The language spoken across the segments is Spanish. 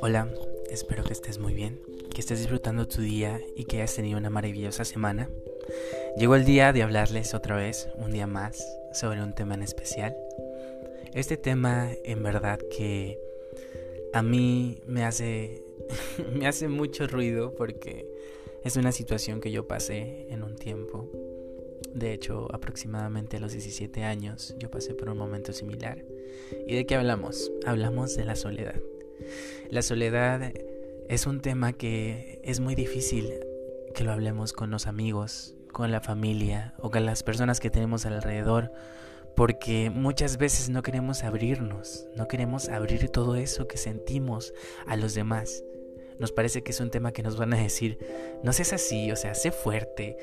Hola, espero que estés muy bien, que estés disfrutando tu día y que hayas tenido una maravillosa semana. Llegó el día de hablarles otra vez, un día más, sobre un tema en especial. Este tema en verdad que a mí me hace me hace mucho ruido porque es una situación que yo pasé en un tiempo. De hecho, aproximadamente a los 17 años yo pasé por un momento similar. ¿Y de qué hablamos? Hablamos de la soledad. La soledad es un tema que es muy difícil que lo hablemos con los amigos, con la familia o con las personas que tenemos alrededor, porque muchas veces no queremos abrirnos, no queremos abrir todo eso que sentimos a los demás. Nos parece que es un tema que nos van a decir, no seas así, o sea, sé fuerte.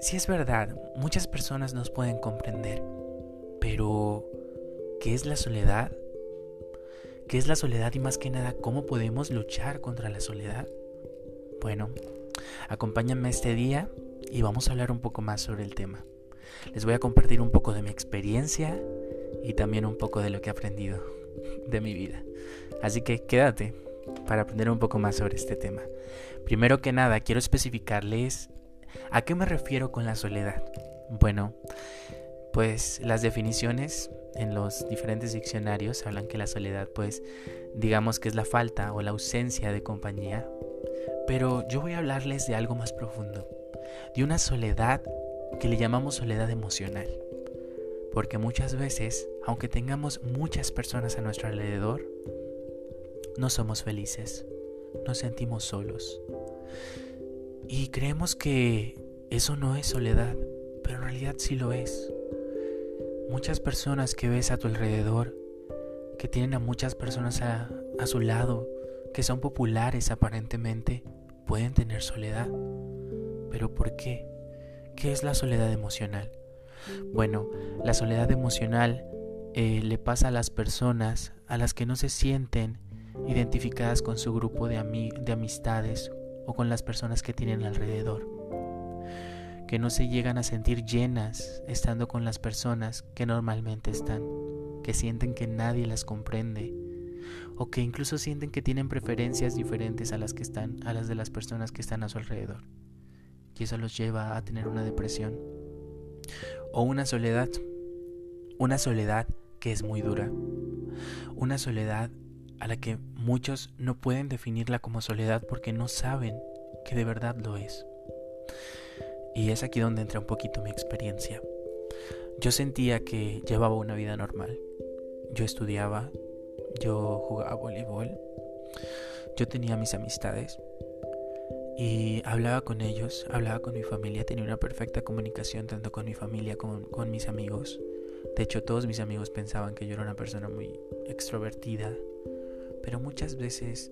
Si es verdad, muchas personas nos pueden comprender, pero ¿qué es la soledad? ¿Qué es la soledad y más que nada cómo podemos luchar contra la soledad? Bueno, acompáñame este día y vamos a hablar un poco más sobre el tema. Les voy a compartir un poco de mi experiencia y también un poco de lo que he aprendido de mi vida. Así que quédate para aprender un poco más sobre este tema. Primero que nada, quiero especificarles a qué me refiero con la soledad. Bueno, pues las definiciones en los diferentes diccionarios hablan que la soledad pues digamos que es la falta o la ausencia de compañía. Pero yo voy a hablarles de algo más profundo, de una soledad que le llamamos soledad emocional. Porque muchas veces, aunque tengamos muchas personas a nuestro alrededor, no somos felices, nos sentimos solos. Y creemos que eso no es soledad, pero en realidad sí lo es. Muchas personas que ves a tu alrededor, que tienen a muchas personas a, su lado, que son populares aparentemente, pueden tener soledad. ¿Pero por qué? ¿Qué es la soledad emocional? Bueno, la soledad emocional eh, le pasa a las personas a las que no se sienten identificadas con su grupo de, de amistades o con las personas que tienen alrededor que no se llegan a sentir llenas estando con las personas que normalmente están, que sienten que nadie las comprende o que incluso sienten que tienen preferencias diferentes a las que están a las de las personas que están a su alrededor. Y eso los lleva a tener una depresión o una soledad, una soledad que es muy dura, una soledad a la que muchos no pueden definirla como soledad porque no saben que de verdad lo es. Y es aquí donde entra un poquito mi experiencia. Yo sentía que llevaba una vida normal. Yo estudiaba, yo jugaba voleibol, yo tenía mis amistades y hablaba con ellos, hablaba con mi familia, tenía una perfecta comunicación tanto con mi familia como con mis amigos. De hecho, todos mis amigos pensaban que yo era una persona muy extrovertida, pero muchas veces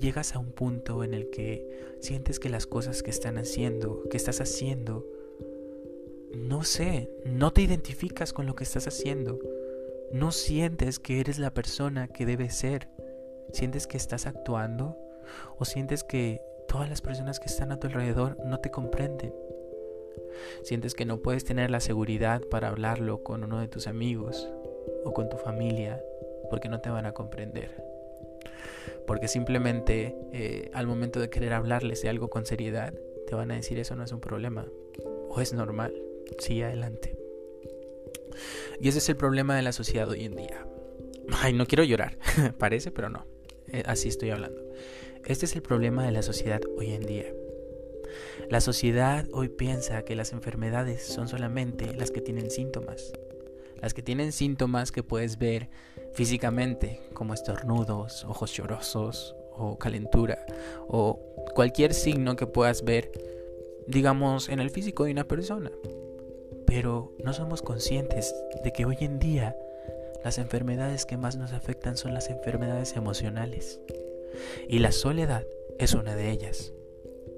llegas a un punto en el que sientes que las cosas que están haciendo, que estás haciendo, no sé, no te identificas con lo que estás haciendo. No sientes que eres la persona que debes ser. Sientes que estás actuando o sientes que todas las personas que están a tu alrededor no te comprenden. Sientes que no puedes tener la seguridad para hablarlo con uno de tus amigos o con tu familia porque no te van a comprender porque simplemente eh, al momento de querer hablarles de algo con seriedad, te van a decir eso no es un problema o es normal, sigue adelante. Y ese es el problema de la sociedad hoy en día. Ay, no quiero llorar, parece, pero no, eh, así estoy hablando. Este es el problema de la sociedad hoy en día. La sociedad hoy piensa que las enfermedades son solamente las que tienen síntomas. Las que tienen síntomas que puedes ver físicamente, como estornudos, ojos llorosos o calentura, o cualquier signo que puedas ver, digamos, en el físico de una persona. Pero no somos conscientes de que hoy en día las enfermedades que más nos afectan son las enfermedades emocionales. Y la soledad es una de ellas.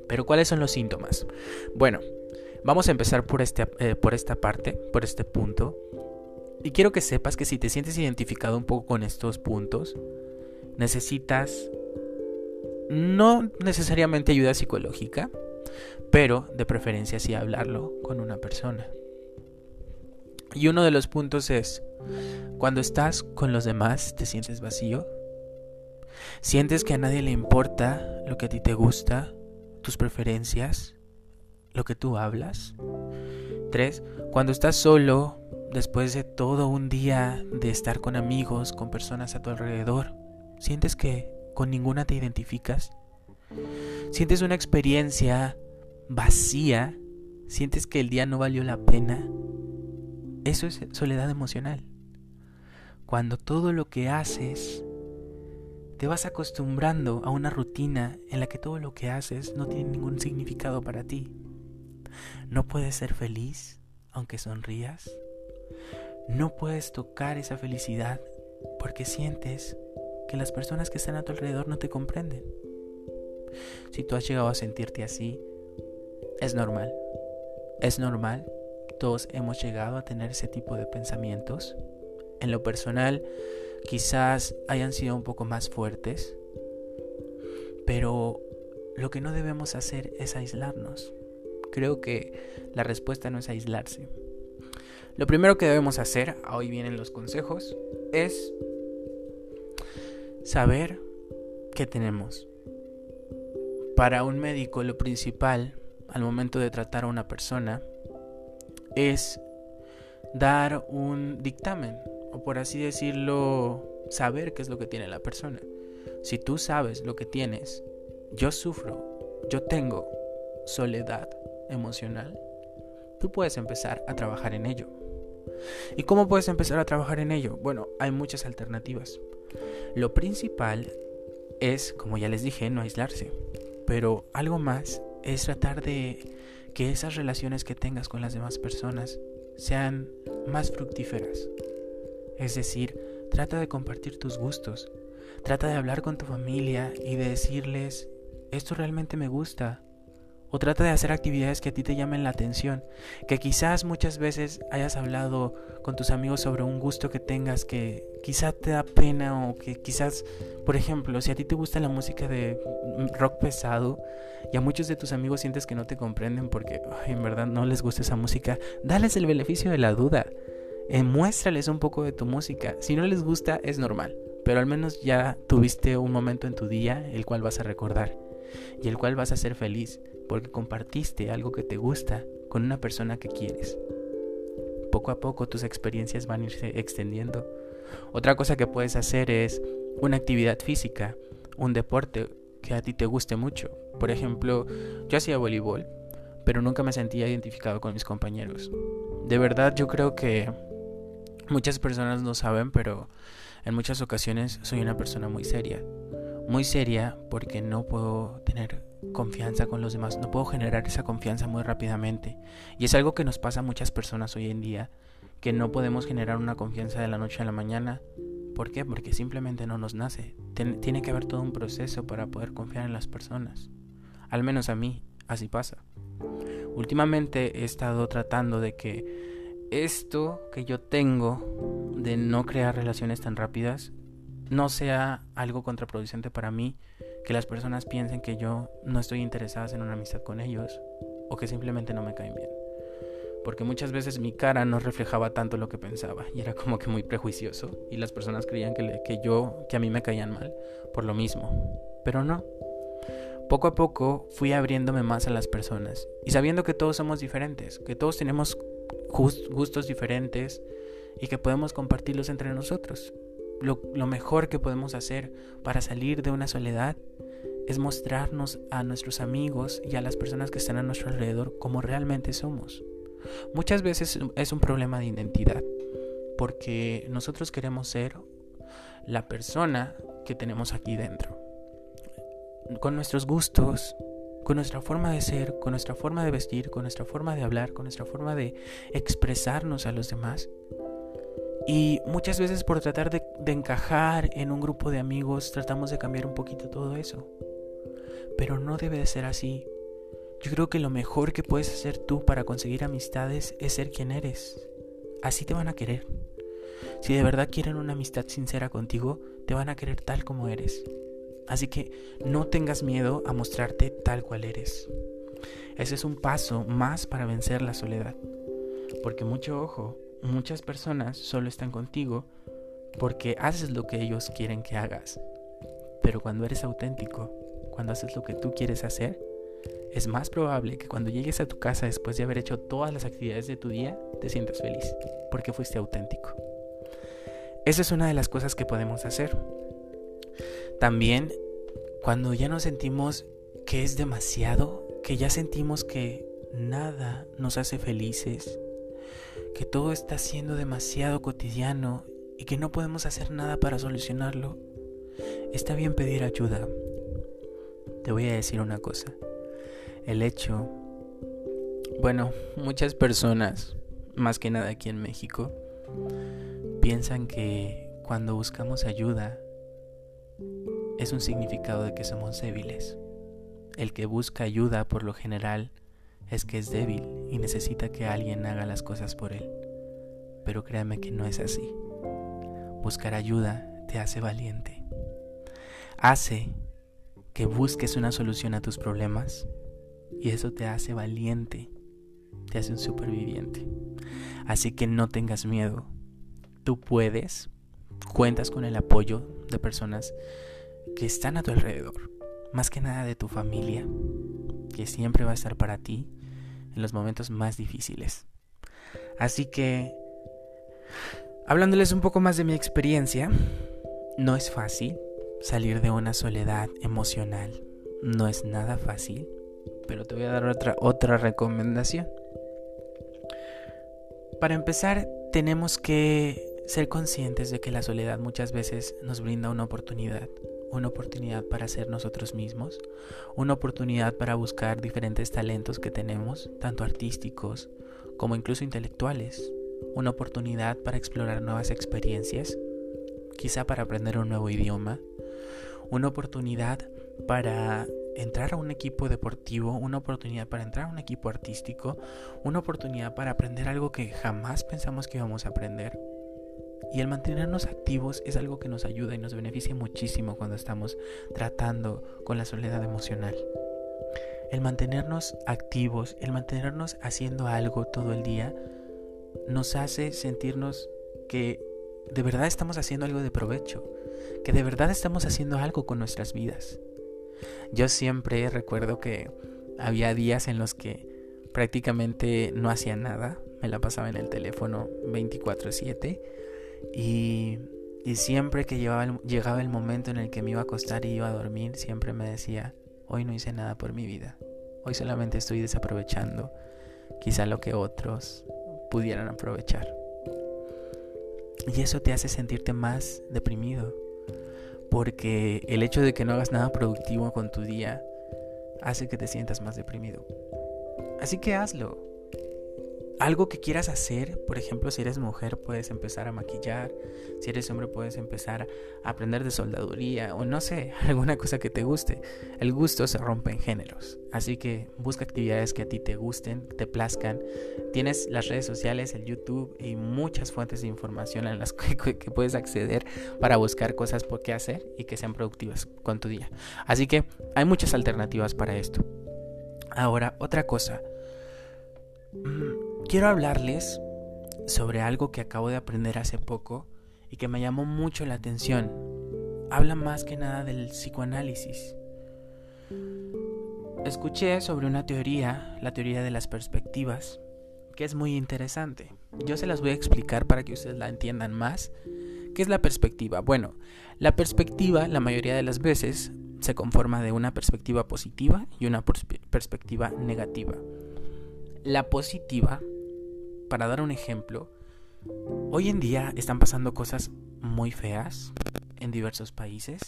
Pero ¿cuáles son los síntomas? Bueno, vamos a empezar por, este, eh, por esta parte, por este punto, y quiero que sepas que si te sientes identificado un poco con estos puntos, necesitas no necesariamente ayuda psicológica, pero de preferencia sí hablarlo con una persona. Y uno de los puntos es, cuando estás con los demás, ¿te sientes vacío? ¿Sientes que a nadie le importa lo que a ti te gusta, tus preferencias, lo que tú hablas? Tres, cuando estás solo, después de todo un día de estar con amigos, con personas a tu alrededor, ¿sientes que con ninguna te identificas? ¿Sientes una experiencia vacía? ¿Sientes que el día no valió la pena? Eso es soledad emocional. Cuando todo lo que haces te vas acostumbrando a una rutina en la que todo lo que haces no tiene ningún significado para ti. No puedes ser feliz aunque sonrías. No puedes tocar esa felicidad porque sientes que las personas que están a tu alrededor no te comprenden. Si tú has llegado a sentirte así, es normal. Es normal. Todos hemos llegado a tener ese tipo de pensamientos. En lo personal, quizás hayan sido un poco más fuertes, pero lo que no debemos hacer es aislarnos. Creo que la respuesta no es aislarse. Lo primero que debemos hacer, hoy vienen los consejos, es saber qué tenemos. Para un médico lo principal al momento de tratar a una persona es dar un dictamen, o por así decirlo, saber qué es lo que tiene la persona. Si tú sabes lo que tienes, yo sufro, yo tengo soledad emocional, tú puedes empezar a trabajar en ello. ¿Y cómo puedes empezar a trabajar en ello? Bueno, hay muchas alternativas. Lo principal es, como ya les dije, no aislarse. Pero algo más es tratar de que esas relaciones que tengas con las demás personas sean más fructíferas. Es decir, trata de compartir tus gustos. Trata de hablar con tu familia y de decirles, esto realmente me gusta, o trata de hacer actividades que a ti te llamen la atención, que quizás muchas veces hayas hablado con tus amigos sobre un gusto que tengas que quizás te da pena o que quizás, por ejemplo, si a ti te gusta la música de rock pesado y a muchos de tus amigos sientes que no te comprenden porque en verdad no les gusta esa música, dales el beneficio de la duda. Eh, muéstrales un poco de tu música. Si no les gusta es normal, pero al menos ya tuviste un momento en tu día el cual vas a recordar y el cual vas a ser feliz porque compartiste algo que te gusta con una persona que quieres. Poco a poco tus experiencias van a irse extendiendo. Otra cosa que puedes hacer es una actividad física, un deporte que a ti te guste mucho. Por ejemplo, yo hacía voleibol, pero nunca me sentía identificado con mis compañeros. De verdad yo creo que muchas personas no saben, pero en muchas ocasiones soy una persona muy seria. Muy seria porque no puedo tener confianza con los demás, no puedo generar esa confianza muy rápidamente. Y es algo que nos pasa a muchas personas hoy en día, que no podemos generar una confianza de la noche a la mañana. ¿Por qué? Porque simplemente no nos nace. tiene que haber todo un proceso para poder confiar en las personas. Al menos a mí, así pasa. Últimamente he estado tratando de que esto que yo tengo de no crear relaciones tan rápidas no sea algo contraproducente para mí que las personas piensen que yo no estoy interesada en una amistad con ellos o que simplemente no me caen bien. Porque muchas veces mi cara no reflejaba tanto lo que pensaba y era como que muy prejuicioso y las personas creían que, que yo, que a mí me caían mal por lo mismo. Pero no. Poco a poco fui abriéndome más a las personas y sabiendo que todos somos diferentes, que todos tenemos gustos diferentes y que podemos compartirlos entre nosotros lo, mejor que podemos hacer para salir de una soledad es mostrarnos a nuestros amigos y a las personas que están a nuestro alrededor como realmente somos. Muchas veces es un problema de identidad, porque nosotros queremos ser la persona que tenemos aquí dentro. Con nuestros gustos, con nuestra forma de ser, con nuestra forma de vestir, con nuestra forma de hablar, con nuestra forma de expresarnos a los demás. Y muchas veces por tratar de, encajar en un grupo de amigos tratamos de cambiar un poquito todo eso. Pero no debe de ser así. Yo creo que lo mejor que puedes hacer tú para conseguir amistades es ser quien eres. Así te van a querer. Si de verdad quieren una amistad sincera contigo, te van a querer tal como eres. Así que no tengas miedo a mostrarte tal cual eres. Ese es un paso más para vencer la soledad. Porque mucho ojo, muchas personas solo están contigo porque haces lo que ellos quieren que hagas. Pero cuando eres auténtico, cuando haces lo que tú quieres hacer, es más probable que cuando llegues a tu casa después de haber hecho todas las actividades de tu día, te sientas feliz, porque fuiste auténtico. Esa es una de las cosas que podemos hacer. También, cuando ya nos sentimos que es demasiado, que ya sentimos que nada nos hace felices, que todo está siendo demasiado cotidiano y que no podemos hacer nada para solucionarlo, está bien pedir ayuda. Te voy a decir una cosa. El hecho, bueno, muchas personas, más que nada aquí en México, piensan que cuando buscamos ayuda es un significado de que somos débiles. El que busca ayuda por lo general es que es débil y necesita que alguien haga las cosas por él. Pero créame que no es así. Buscar ayuda te hace valiente. Hace que busques una solución a tus problemas y eso te hace valiente, te hace un superviviente. Así que no tengas miedo. Tú puedes, cuentas con el apoyo de personas que están a tu alrededor, más que nada de tu familia, que siempre va a estar para ti en los momentos más difíciles. Así que, hablándoles un poco más de mi experiencia, no es fácil salir de una soledad emocional. No es nada fácil, pero te voy a dar otra, otra recomendación. Para empezar, tenemos que ser conscientes de que la soledad muchas veces nos brinda una oportunidad una oportunidad para ser nosotros mismos, una oportunidad para buscar diferentes talentos que tenemos, tanto artísticos como incluso intelectuales, una oportunidad para explorar nuevas experiencias, quizá para aprender un nuevo idioma, una oportunidad para entrar a un equipo deportivo, una oportunidad para entrar a un equipo artístico, una oportunidad para aprender algo que jamás pensamos que íbamos a aprender y el mantenernos activos es algo que nos ayuda y nos beneficia muchísimo cuando estamos tratando con la soledad emocional. El mantenernos activos, el mantenernos haciendo algo todo el día, nos hace sentirnos que de verdad estamos haciendo algo de provecho, que de verdad estamos haciendo algo con nuestras vidas. Yo siempre recuerdo que había días en los que prácticamente no hacía nada, me la pasaba en el teléfono 24/7 y, siempre que llegaba el momento en el que me iba a acostar y iba a dormir, siempre me decía, hoy no hice nada por mi vida, hoy solamente estoy desaprovechando quizá lo que otros pudieran aprovechar. Y eso te hace sentirte más deprimido, porque el hecho de que no hagas nada productivo con tu día hace que te sientas más deprimido. Así que hazlo, algo que quieras hacer, por ejemplo, si eres mujer puedes empezar a maquillar, si eres hombre puedes empezar a aprender de soldaduría o no sé, alguna cosa que te guste. El gusto se rompe en géneros, así que busca actividades que a ti te gusten, te plazcan. Tienes las redes sociales, el YouTube y muchas fuentes de información en las que, puedes acceder para buscar cosas por qué hacer y que sean productivas con tu día. Así que hay muchas alternativas para esto. Ahora, otra cosa. Mm, quiero hablarles sobre algo que acabo de aprender hace poco y que me llamó mucho la atención. Habla más que nada del psicoanálisis. Escuché sobre una teoría, la teoría de las perspectivas, que es muy interesante. Yo se las voy a explicar para que ustedes la entiendan más. ¿Qué es la perspectiva? Bueno, la perspectiva la mayoría de las veces se conforma de una perspectiva positiva y una perspectiva negativa. La positiva para dar un ejemplo, hoy en día están pasando cosas muy feas en diversos países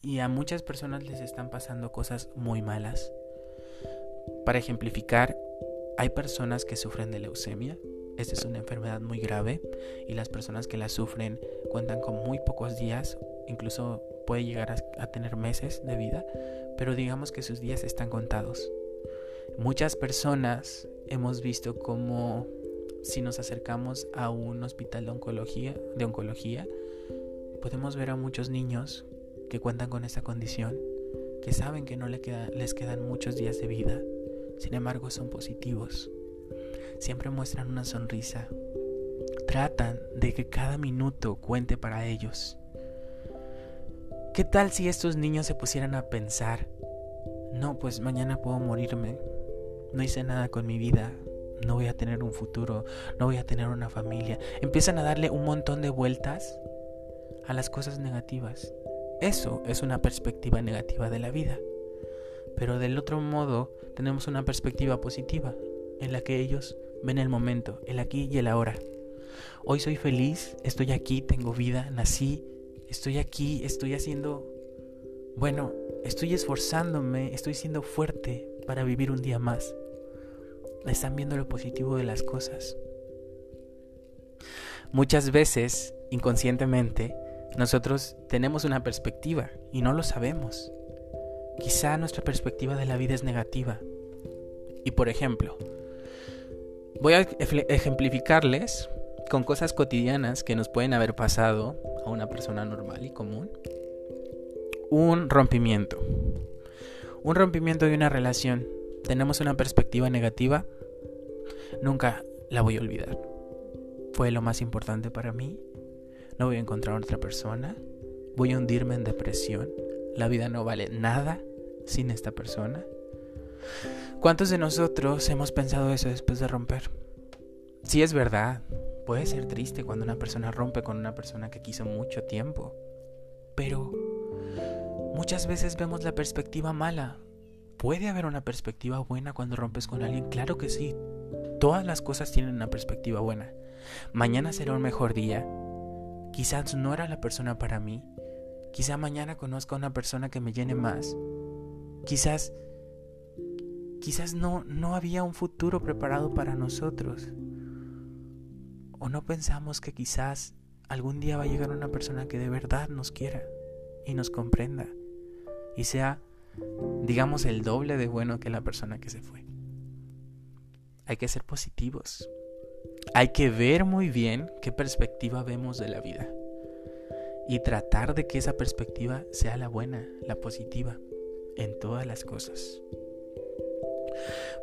y a muchas personas les están pasando cosas muy malas. Para ejemplificar, hay personas que sufren de leucemia. Esta es una enfermedad muy grave y las personas que la sufren cuentan con muy pocos días, incluso puede llegar a, a tener meses de vida, pero digamos que sus días están contados. Muchas personas hemos visto cómo si nos acercamos a un hospital de oncología, de oncología, podemos ver a muchos niños que cuentan con esta condición, que saben que no les quedan muchos días de vida, sin embargo son positivos. Siempre muestran una sonrisa, tratan de que cada minuto cuente para ellos. ¿Qué tal si estos niños se pusieran a pensar, no, pues mañana puedo morirme, no hice nada con mi vida, no voy a tener un futuro, no voy a tener una familia. Empiezan a darle un montón de vueltas a las cosas negativas. Eso es una perspectiva negativa de la vida. Pero del otro modo tenemos una perspectiva positiva en la que ellos ven el momento, el aquí y el ahora. Hoy soy feliz, estoy aquí, tengo vida, nací, estoy aquí, estoy haciendo, bueno, estoy esforzándome, estoy siendo fuerte para vivir un día más están viendo lo positivo de las cosas. Muchas veces, inconscientemente, nosotros tenemos una perspectiva y no lo sabemos. Quizá nuestra perspectiva de la vida es negativa. Y por ejemplo, voy a ejemplificarles con cosas cotidianas que nos pueden haber pasado a una persona normal y común. Un rompimiento. Un rompimiento de una relación tenemos una perspectiva negativa, nunca la voy a olvidar. Fue lo más importante para mí. No voy a encontrar otra persona. Voy a hundirme en depresión. La vida no vale nada sin esta persona. ¿Cuántos de nosotros hemos pensado eso después de romper? Sí es verdad, puede ser triste cuando una persona rompe con una persona que quiso mucho tiempo, pero muchas veces vemos la perspectiva mala, ¿Puede haber una perspectiva buena cuando rompes con alguien? Claro que sí. Todas las cosas tienen una perspectiva buena. Mañana será un mejor día. Quizás no era la persona para mí. Quizá mañana conozca a una persona que me llene más. Quizás quizás no no había un futuro preparado para nosotros. O no pensamos que quizás algún día va a llegar una persona que de verdad nos quiera y nos comprenda y sea digamos, el doble de bueno que la persona que se fue. Hay que ser positivos. Hay que ver muy bien qué perspectiva vemos de la vida. Y tratar de que esa perspectiva sea la buena, la positiva, en todas las cosas.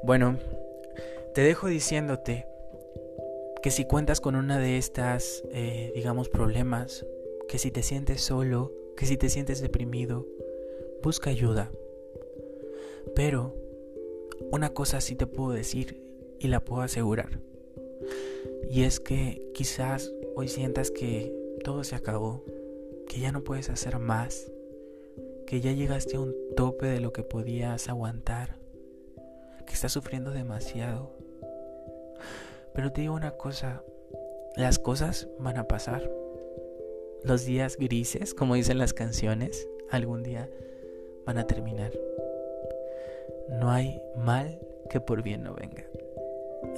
Bueno, te dejo diciéndote que si cuentas con una de estas, eh, digamos, problemas, que si te sientes solo, que si te sientes deprimido, busca ayuda. Pero una cosa sí te puedo decir y la puedo asegurar. Y es que quizás hoy sientas que todo se acabó, que ya no puedes hacer más, que ya llegaste a un tope de lo que podías aguantar, que estás sufriendo demasiado. Pero te digo una cosa, las cosas van a pasar. Los días grises, como dicen las canciones, algún día van a terminar no hay mal que por bien no venga.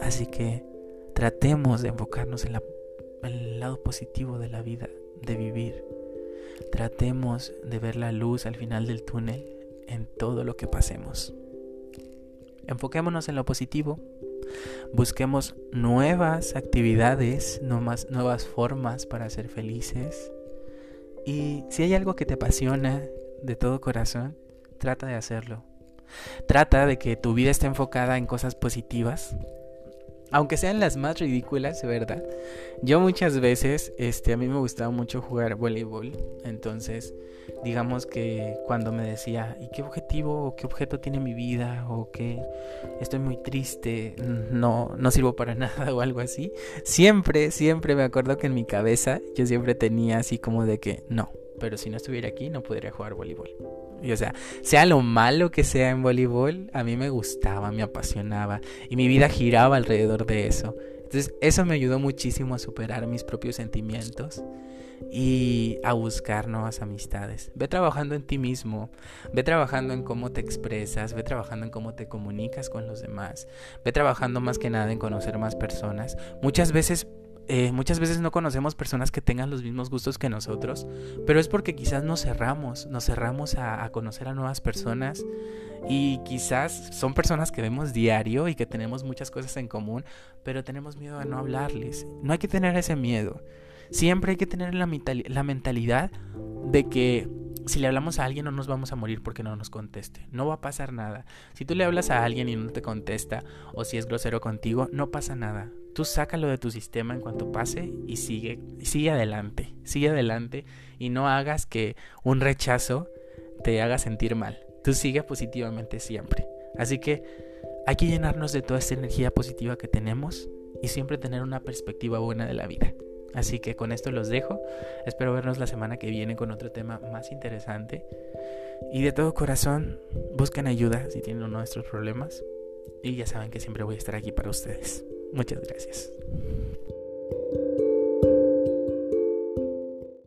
Así que tratemos de enfocarnos en, el lado positivo de la vida, de vivir. Tratemos de ver la luz al final del túnel en todo lo que pasemos. Enfoquémonos en lo positivo. Busquemos nuevas actividades, nuevas formas para ser felices. Y si hay algo que te apasiona de todo corazón, trata de hacerlo. Trata de que tu vida esté enfocada en cosas positivas, aunque sean las más ridículas, ¿verdad? Yo muchas veces, este, a mí me gustaba mucho jugar voleibol, entonces, digamos que cuando me decía, ¿y qué objetivo o qué objeto tiene mi vida? O que estoy muy triste, no, no sirvo para nada o algo así, siempre, siempre me acuerdo que en mi cabeza yo siempre tenía así como de que, no, pero si no estuviera aquí no podría jugar voleibol. Y o sea, sea lo malo que sea en voleibol, a mí me gustaba, me apasionaba y mi vida giraba alrededor de eso. Entonces, eso me ayudó muchísimo a superar mis propios sentimientos y a buscar nuevas amistades. Ve trabajando en ti mismo, ve trabajando en cómo te expresas, ve trabajando en cómo te comunicas con los demás, ve trabajando más que nada en conocer más personas. Muchas veces eh, muchas veces no conocemos personas que tengan los mismos gustos que nosotros, pero es porque quizás nos cerramos, nos cerramos a, conocer a nuevas personas y quizás son personas que vemos diario y que tenemos muchas cosas en común, pero tenemos miedo a no hablarles. No hay que tener ese miedo. Siempre hay que tener la, la mentalidad de que si le hablamos a alguien no nos vamos a morir porque no nos conteste. No va a pasar nada. Si tú le hablas a alguien y no te contesta o si es grosero contigo, no pasa nada tú sácalo de tu sistema en cuanto pase y sigue, sigue adelante, sigue adelante y no hagas que un rechazo te haga sentir mal. Tú sigue positivamente siempre. Así que hay que llenarnos de toda esta energía positiva que tenemos y siempre tener una perspectiva buena de la vida. Así que con esto los dejo. Espero vernos la semana que viene con otro tema más interesante. Y de todo corazón, busquen ayuda si tienen uno de estos problemas. Y ya saben que siempre voy a estar aquí para ustedes. Muchas gracias.